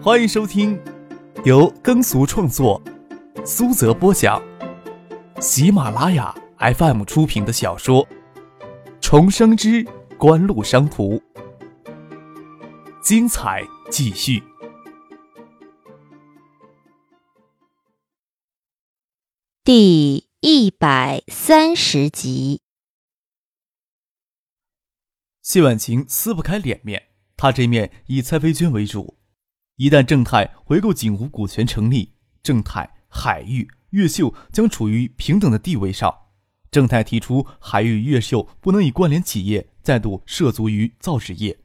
欢迎收听由耕俗创作、苏泽播讲、喜马拉雅 FM 出品的小说《重生之官路商途》，精彩继续，第一百三十集。谢婉晴撕不开脸面，她这面以蔡飞娟为主。一旦正泰回购锦湖股权成立，正泰、海域、越秀将处于平等的地位上。正泰提出，海域、越秀不能以关联企业再度涉足于造纸业，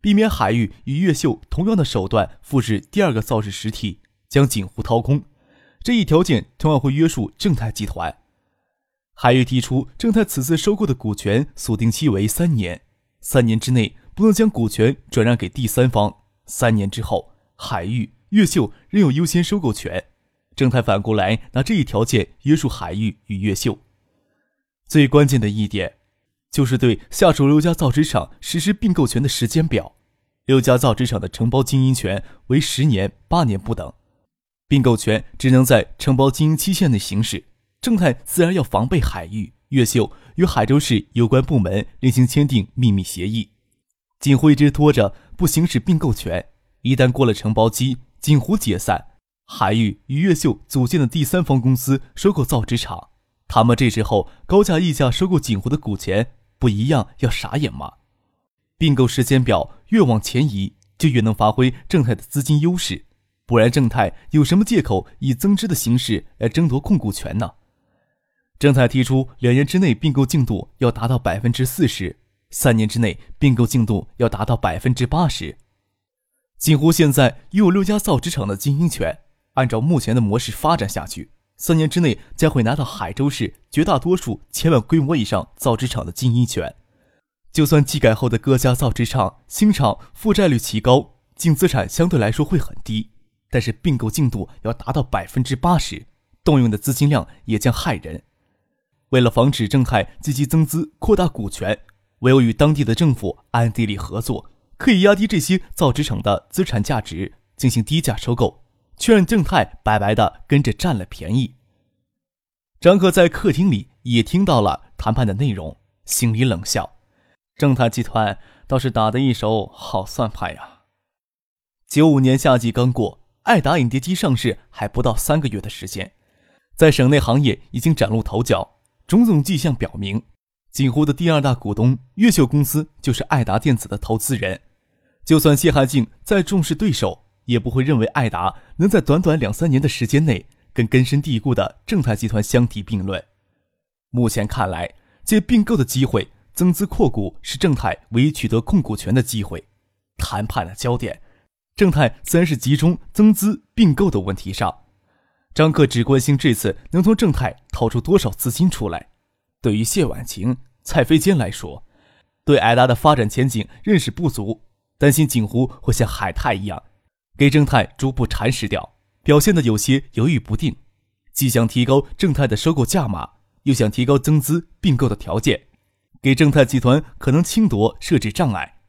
避免海域与越秀同样的手段复制第二个造纸实体，将锦湖掏空。这一条件同样会约束正泰集团。海域提出，正泰此次收购的股权锁定期为三年。三年之内不能将股权转让给第三方。三年之后，海域、越秀仍有优先收购权。正泰反过来拿这一条件约束海域与越秀。最关键的一点，就是对下属六家造纸厂实施并购权的时间表。六家造纸厂的承包经营权为十年、八年不等，并购权只能在承包经营期限内行使。正泰自然要防备海域、越秀。与海州市有关部门另行签订秘密协议，锦辉一直拖着不行使并购权，一旦过了承包期，锦湖解散，海域与越秀组建的第三方公司收购造纸厂，他们这时候高价溢价收购锦湖的股权，不一样要傻眼吗？并购时间表越往前移，就越能发挥正泰的资金优势，不然正泰有什么借口以增资的形式来争夺控股权呢？正泰提出，两年之内并购进度要达到百分之四十，三年之内并购进度要达到百分之八十。锦湖现在拥有六家造纸厂的经营权，按照目前的模式发展下去，三年之内将会拿到海州市绝大多数千万规模以上造纸厂的经营权。就算技改后的各家造纸厂新厂负债率奇高，净资产相对来说会很低，但是并购进度要达到百分之八十，动用的资金量也将骇人。为了防止正泰积极增资、扩大股权，唯有与当地的政府暗地里合作，可以压低这些造纸厂的资产价值，进行低价收购，却让正泰白白的跟着占了便宜。张克在客厅里也听到了谈判的内容，心里冷笑：正泰集团倒是打得一手好算盘呀！九五年夏季刚过，爱达影碟机上市还不到三个月的时间，在省内行业已经崭露头角。种种迹象表明，锦湖的第二大股东越秀公司就是爱达电子的投资人。就算谢汉静再重视对手，也不会认为艾达能在短短两三年的时间内跟根深蒂固的正泰集团相提并论。目前看来，借并购的机会增资扩股是正泰唯一取得控股权的机会。谈判的焦点，正泰自然是集中增资并购的问题上。张克只关心这次能从正泰掏出多少资金出来。对于谢婉晴、蔡飞坚来说，对艾达的发展前景认识不足，担心锦湖会像海泰一样，给正泰逐步蚕食掉，表现的有些犹豫不定。既想提高正泰的收购价码，又想提高增资并购的条件，给正泰集团可能侵夺设置障碍。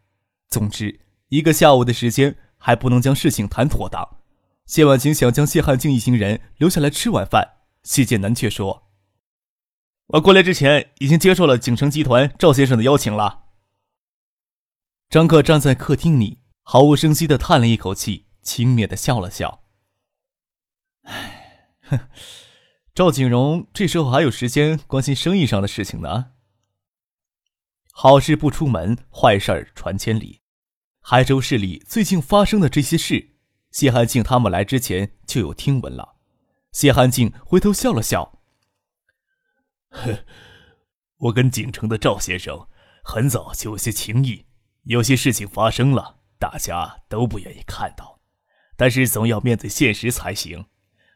总之，一个下午的时间还不能将事情谈妥当。谢婉晴想将谢汉静一行人留下来吃晚饭，谢建南却说：“我过来之前已经接受了景城集团赵先生的邀请了。”张克站在客厅里，毫无声息的叹了一口气，轻蔑的笑了笑：“唉，哼，赵景荣这时候还有时间关心生意上的事情呢。好事不出门，坏事传千里。海州市里最近发生的这些事。”谢汉静他们来之前就有听闻了。谢汉静回头笑了笑：“呵，我跟景城的赵先生很早就有些情谊，有些事情发生了，大家都不愿意看到，但是总要面对现实才行，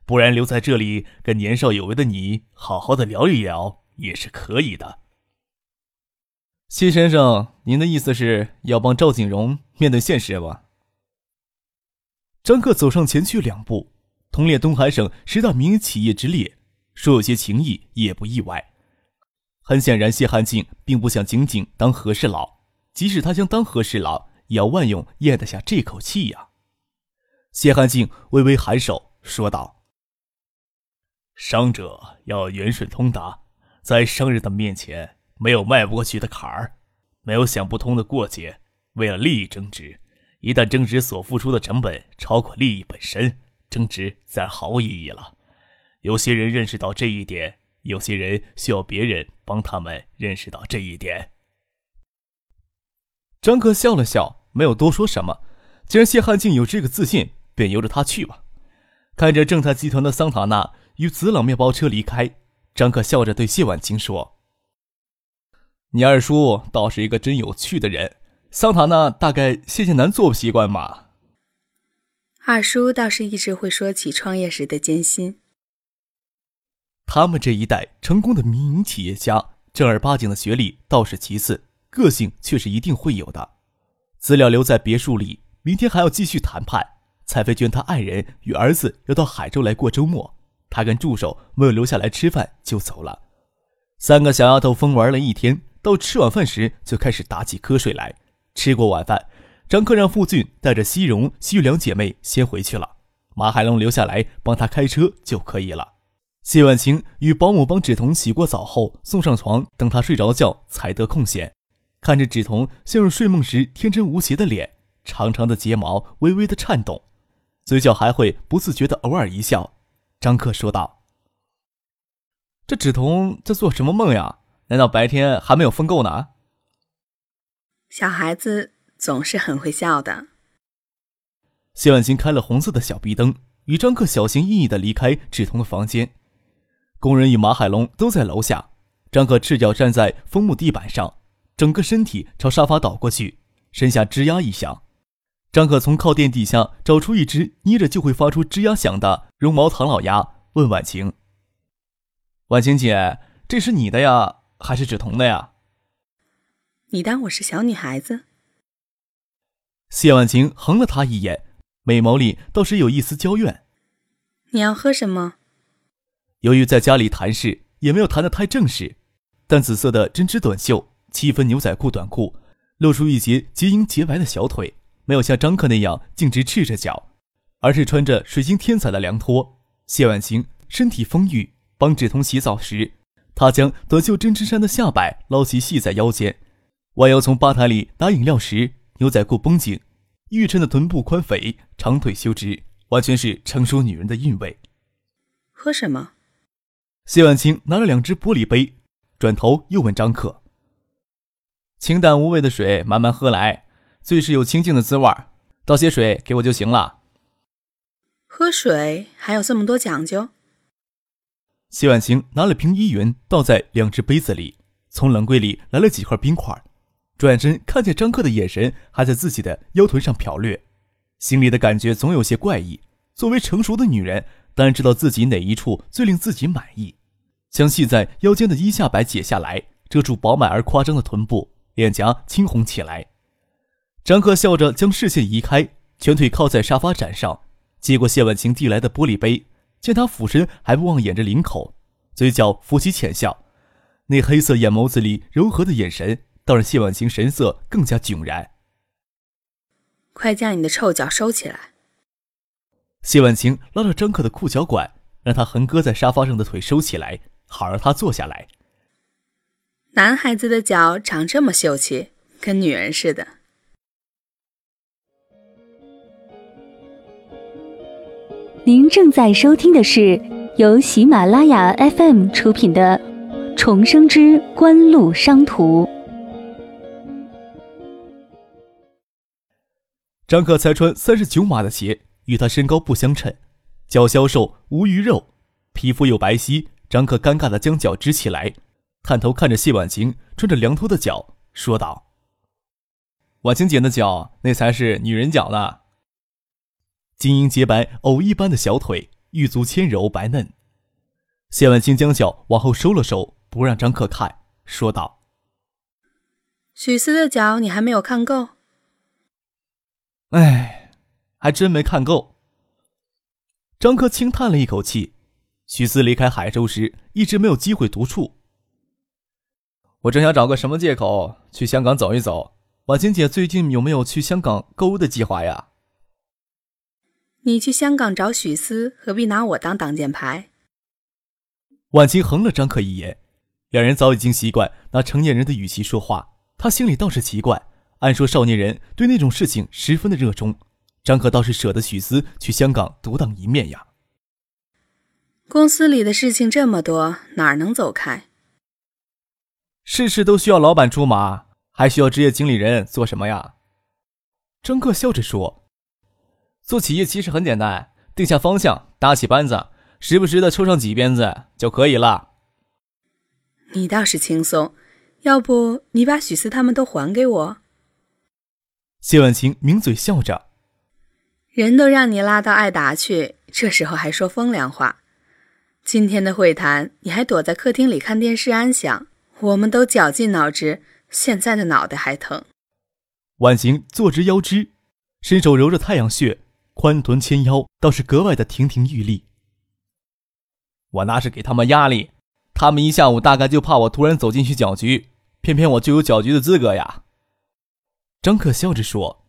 不然留在这里跟年少有为的你好好的聊一聊也是可以的。”谢先生，您的意思是要帮赵景荣面对现实吧？张克走上前去两步，同列东海省十大民营企业之列，说有些情谊也不意外。很显然，谢汉静并不想仅仅当和事佬，即使他想当和事佬，也要万勇咽得下这口气呀。谢汉静微微颔首，说道：“伤者要圆顺通达，在商人的面前没有迈不过去的坎儿，没有想不通的过节。为了利益争执，一旦争执所付出的成本超过利益本身，争执自然毫无意义了。有些人认识到这一点，有些人需要别人帮他们认识到这一点。”张克笑了笑，没有多说什么。既然谢汉静有这个自信，便由着他去吧。看着正泰集团的桑塔纳与紫朗面包车离开，张克笑着对谢婉清说：“你二叔倒是一个真有趣的人。桑塔纳大概谢谢难做不习惯吧？”二叔倒是一直会说起创业时的艰辛。他们这一代成功的民营企业家，正儿八经的学历倒是其次。个性却是一定会有的。资料留在别墅里，明天还要继续谈判。蔡飞娟她爱人与儿子要到海州来过周末，她跟助手没有留下来吃饭就走了。三个小丫头疯玩了一天，到吃晚饭时就开始打起瞌睡来。吃过晚饭，张克让傅俊带着西荣、西玉两姐妹先回去了，马海龙留下来帮他开车就可以了。谢婉晴与保姆帮芷彤洗过澡后送上床，等她睡着觉才得空闲。看着芷彤陷入睡梦时天真无邪的脸，长长的睫毛微微的颤动，嘴角还会不自觉的偶尔一笑。张克说道：“这芷彤在做什么梦呀？难道白天还没有疯够呢？”小孩子总是很会笑的。谢婉清开了红色的小壁灯，与张克小心翼翼的离开芷彤的房间。工人与马海龙都在楼下，张克赤脚站在枫木地板上。整个身体朝沙发倒过去，身下吱呀一响。张可从靠垫底下找出一只捏着就会发出吱呀响的绒毛唐老鸭，问婉晴：“婉晴姐，这是你的呀，还是芷彤的呀？”你当我是小女孩子？谢婉晴横了他一眼，美眸里倒是有一丝娇怨。你要喝什么？由于在家里谈事，也没有谈得太正式，淡紫色的针织短袖。七分牛仔裤短裤，露出一截洁莹洁白的小腿，没有像张克那样径直赤着脚，而是穿着水晶天彩的凉拖。谢婉晴身体丰腴，帮芷彤洗澡时，她将短袖针织衫的下摆捞起系在腰间，弯腰从吧台里拿饮料时，牛仔裤绷紧，玉衬的臀部宽肥，长腿修直，完全是成熟女人的韵味。喝什么？谢婉清拿了两只玻璃杯，转头又问张克。清淡无味的水，慢慢喝来，最是有清静的滋味倒些水给我就行了。喝水还有这么多讲究？谢婉晴拿了瓶依云，倒在两只杯子里，从冷柜里来了几块冰块，转身看见张克的眼神还在自己的腰臀上瞟掠，心里的感觉总有些怪异。作为成熟的女人，当然知道自己哪一处最令自己满意，将系在腰间的衣下摆解下来，遮住饱满而夸张的臀部。脸颊青红起来，张克笑着将视线移开，全腿靠在沙发枕上，接过谢婉晴递来的玻璃杯，见他俯身还不忘掩着领口，嘴角浮起浅笑，那黑色眼眸子里柔和的眼神，倒让谢婉晴神色更加迥然。快将你的臭脚收起来！谢婉晴拉着张克的裤脚管，让他横搁在沙发上的腿收起来，好让他坐下来。男孩子的脚长这么秀气，跟女人似的。您正在收听的是由喜马拉雅 FM 出品的《重生之官路商途》。张可才穿三十九码的鞋，与他身高不相称，脚消瘦无鱼肉，皮肤又白皙。张可尴尬的将脚支起来。探头看着谢婉晴穿着凉拖的脚，说道：“婉晴姐的脚，那才是女人脚呢。晶莹洁白，藕一般的小腿，玉足纤柔白嫩。”谢婉清将脚往后收了收，不让张克看，说道：“许思的脚，你还没有看够？”“哎，还真没看够。”张克轻叹了一口气。许思离开海州时，一直没有机会独处。我正想找个什么借口去香港走一走。婉晴姐最近有没有去香港购物的计划呀？你去香港找许思，何必拿我当挡箭牌？婉晴横了张克一眼，两人早已经习惯拿成年人的语气说话，她心里倒是奇怪。按说少年人对那种事情十分的热衷，张克倒是舍得许思去香港独当一面呀。公司里的事情这么多，哪儿能走开？事事都需要老板出马，还需要职业经理人做什么呀？张克笑着说：“做企业其实很简单，定下方向，搭起班子，时不时的抽上几鞭子就可以了。”你倒是轻松，要不你把许思他们都还给我？谢婉晴抿嘴笑着：“人都让你拉到爱达去，这时候还说风凉话。今天的会谈，你还躲在客厅里看电视安详。我们都绞尽脑汁，现在的脑袋还疼。”婉晴坐直腰肢，伸手揉着太阳穴，宽臀纤腰倒是格外的亭亭玉立。我那是给他们压力，他们一下午大概就怕我突然走进去搅局，偏偏我就有搅局的资格呀。张可笑着说：“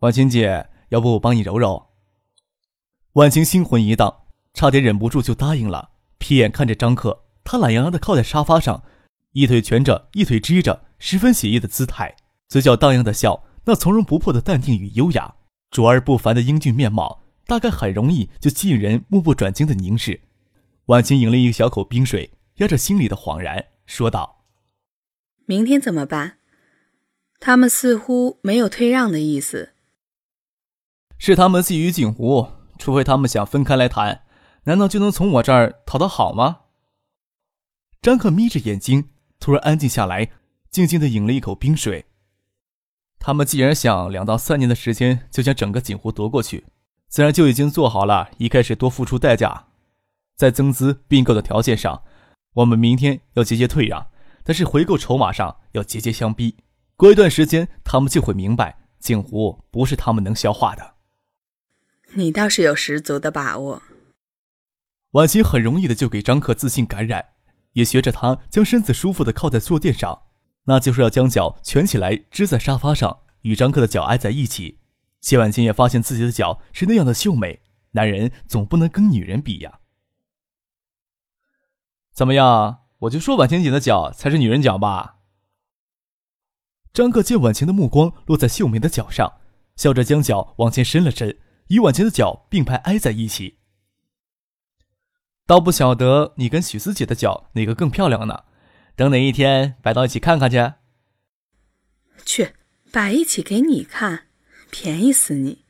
婉晴姐，要不我帮你揉揉？”婉晴心魂一荡，差点忍不住就答应了。瞥眼看着张克，他懒洋洋的靠在沙发上，一腿蜷着，一腿支着，十分写意的姿态，嘴角荡漾的笑，那从容不迫的淡定与优雅，卓而不凡的英俊面貌，大概很容易就吸引人目不转睛的凝视。婉清饮了一小口冰水，压着心里的恍然，说道：“明天怎么办？”他们似乎没有退让的意思。是他们觊觎锦湖，除非他们想分开来谈，难道就能从我这儿讨得好吗？张克眯着眼睛，突然安静下来，静静的饮了一口冰水。他们既然想两到三年的时间就将整个锦湖夺过去，自然就已经做好了一开始多付出代价，在增资并购的条件上，我们明天要节节退让，但是回购筹码上要节节相逼。过一段时间，他们就会明白，锦湖不是他们能消化的。你倒是有十足的把握。婉晴很容易的就给张克自信感染，也学着他将身子舒服的靠在坐垫上，那就是要将脚蜷起来支在沙发上，与张克的脚挨在一起。谢婉晴也发现自己的脚是那样的秀美，男人总不能跟女人比呀。怎么样？我就说婉晴姐的脚才是女人脚吧。张克见婉晴的目光落在秀美的脚上，笑着将脚往前伸了伸，与婉晴的脚并排挨在一起。倒不晓得你跟许思姐的脚哪个更漂亮呢？等哪一天摆到一起看看去。去摆一起给你看，便宜死你！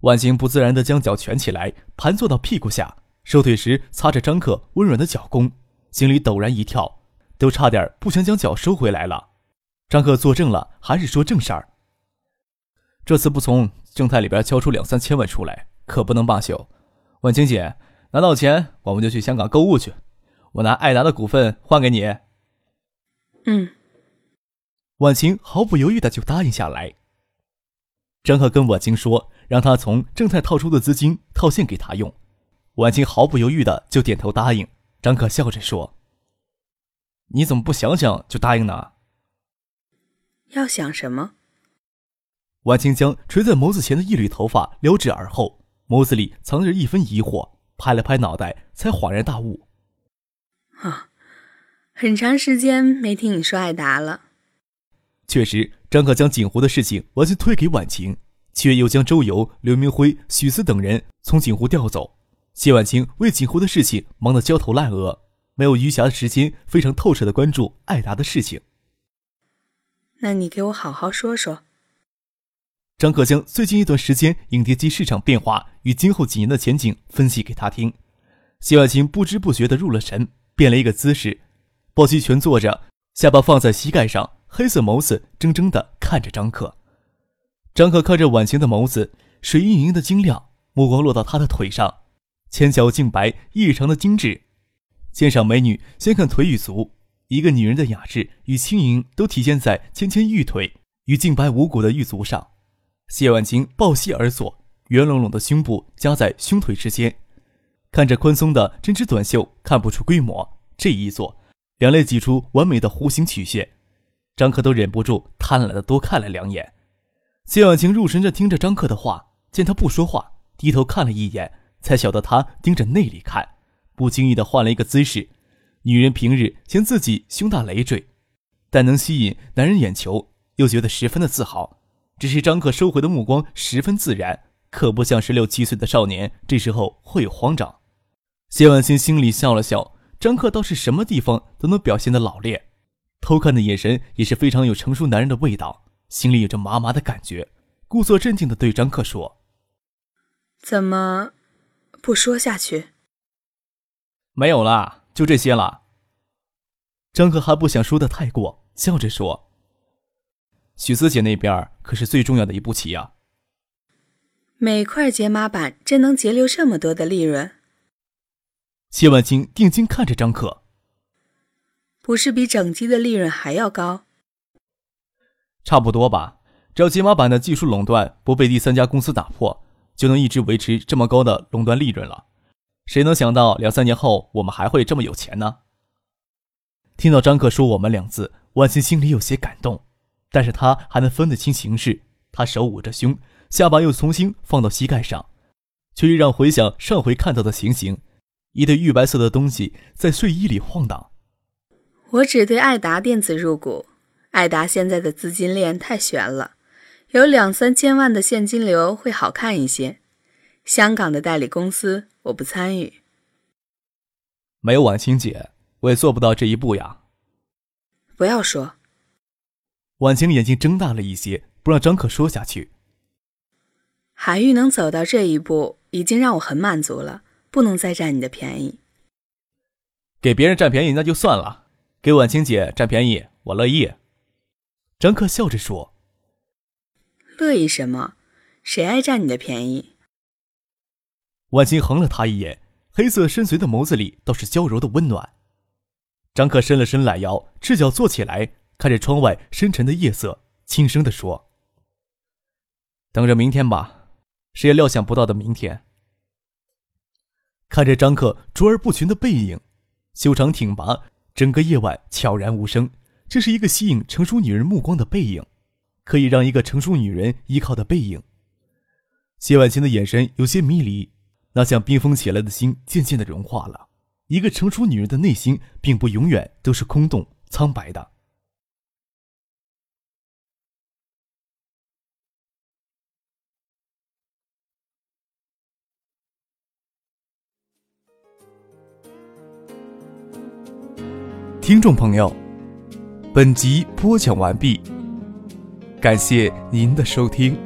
婉晴不自然的将脚蜷起来，盘坐到屁股下，收腿时擦着张克温软的脚弓，心里陡然一跳，都差点不想将脚收回来了。张克作证了，还是说正事儿。这次不从正太里边敲出两三千万出来，可不能罢休。婉晴姐，拿到钱我们就去香港购物去，我拿爱达的股份换给你。嗯。婉晴毫不犹豫的就答应下来。张克跟婉晴说，让他从正泰套出的资金套现给他用。婉晴毫不犹豫的就点头答应。张克笑着说：“你怎么不想想就答应呢？”要想什么？婉晴将垂在眸子前的一缕头发撩至耳后，眸子里藏着一分疑惑，拍了拍脑袋，才恍然大悟：“啊，很长时间没听你说艾达了。”确实，张可将锦湖的事情完全推给婉晴，却又将周游、刘明辉、许思等人从锦湖调走。谢婉晴为锦湖的事情忙得焦头烂额，没有余暇的时间非常透彻的关注艾达的事情。那你给我好好说说。张可将最近一段时间影碟机市场变化与今后几年的前景分析给他听。谢婉晴不知不觉地入了神，变了一个姿势，抱膝蜷坐着，下巴放在膝盖上，黑色眸子怔怔地看着张可。张可看着婉晴的眸子，水盈盈的晶亮，目光落到她的腿上，前脚净白异常的精致，鉴赏美女先看腿与足。一个女人的雅致与轻盈都体现在纤纤玉腿与净白无骨的玉足上。谢婉晴抱膝而坐，圆隆隆的胸部夹在胸腿之间，看着宽松的针织短袖，看不出规模。这一坐，两肋挤出完美的弧形曲线，张克都忍不住贪婪的多看了两眼。谢婉晴入神着听着张克的话，见他不说话，低头看了一眼，才晓得他盯着那里看，不经意的换了一个姿势。女人平日嫌自己胸大累赘，但能吸引男人眼球，又觉得十分的自豪。只是张克收回的目光十分自然，可不像十六七岁的少年，这时候会有慌张。谢婉清心里笑了笑，张克倒是什么地方都能表现的老练，偷看的眼神也是非常有成熟男人的味道，心里有着麻麻的感觉，故作镇定的对张克说：“怎么不说下去？没有啦，就这些了。”张克还不想说的太过，笑着说。许思姐那边可是最重要的一步棋呀。每块解码板真能节流这么多的利润？谢万清定睛看着张克，不是比整机的利润还要高？差不多吧。只要解码板的技术垄断不被第三家公司打破，就能一直维持这么高的垄断利润了。谁能想到两三年后我们还会这么有钱呢？听到张克说“我们”两字，万欣心里有些感动。但是他还能分得清形势，他手捂着胸，下巴又重新放到膝盖上，却又让回想上回看到的情形，一堆玉白色的东西在睡衣里晃荡。我只对爱达电子入股，爱达现在的资金链太悬了，有两三千万的现金流会好看一些。香港的代理公司我不参与。没有婉清姐，我也做不到这一步呀。不要说。婉晴眼睛睁大了一些，不让张可说下去。海玉能走到这一步，已经让我很满足了，不能再占你的便宜。给别人占便宜那就算了，给婉清姐占便宜，我乐意。张克笑着说：“乐意什么？谁爱占你的便宜？”婉清横了他一眼，黑色深邃的眸子里倒是娇柔的温暖。张克伸了伸懒腰，赤脚坐起来。看着窗外深沉的夜色，轻声的说：“等着明天吧，谁也料想不到的明天。”看着张克卓而不群的背影，修长挺拔，整个夜晚悄然无声。这是一个吸引成熟女人目光的背影，可以让一个成熟女人依靠的背影。谢婉清的眼神有些迷离，那像冰封起来的心渐渐的融化了。一个成熟女人的内心，并不永远都是空洞苍白的。听众朋友，本集播讲完毕，感谢您的收听。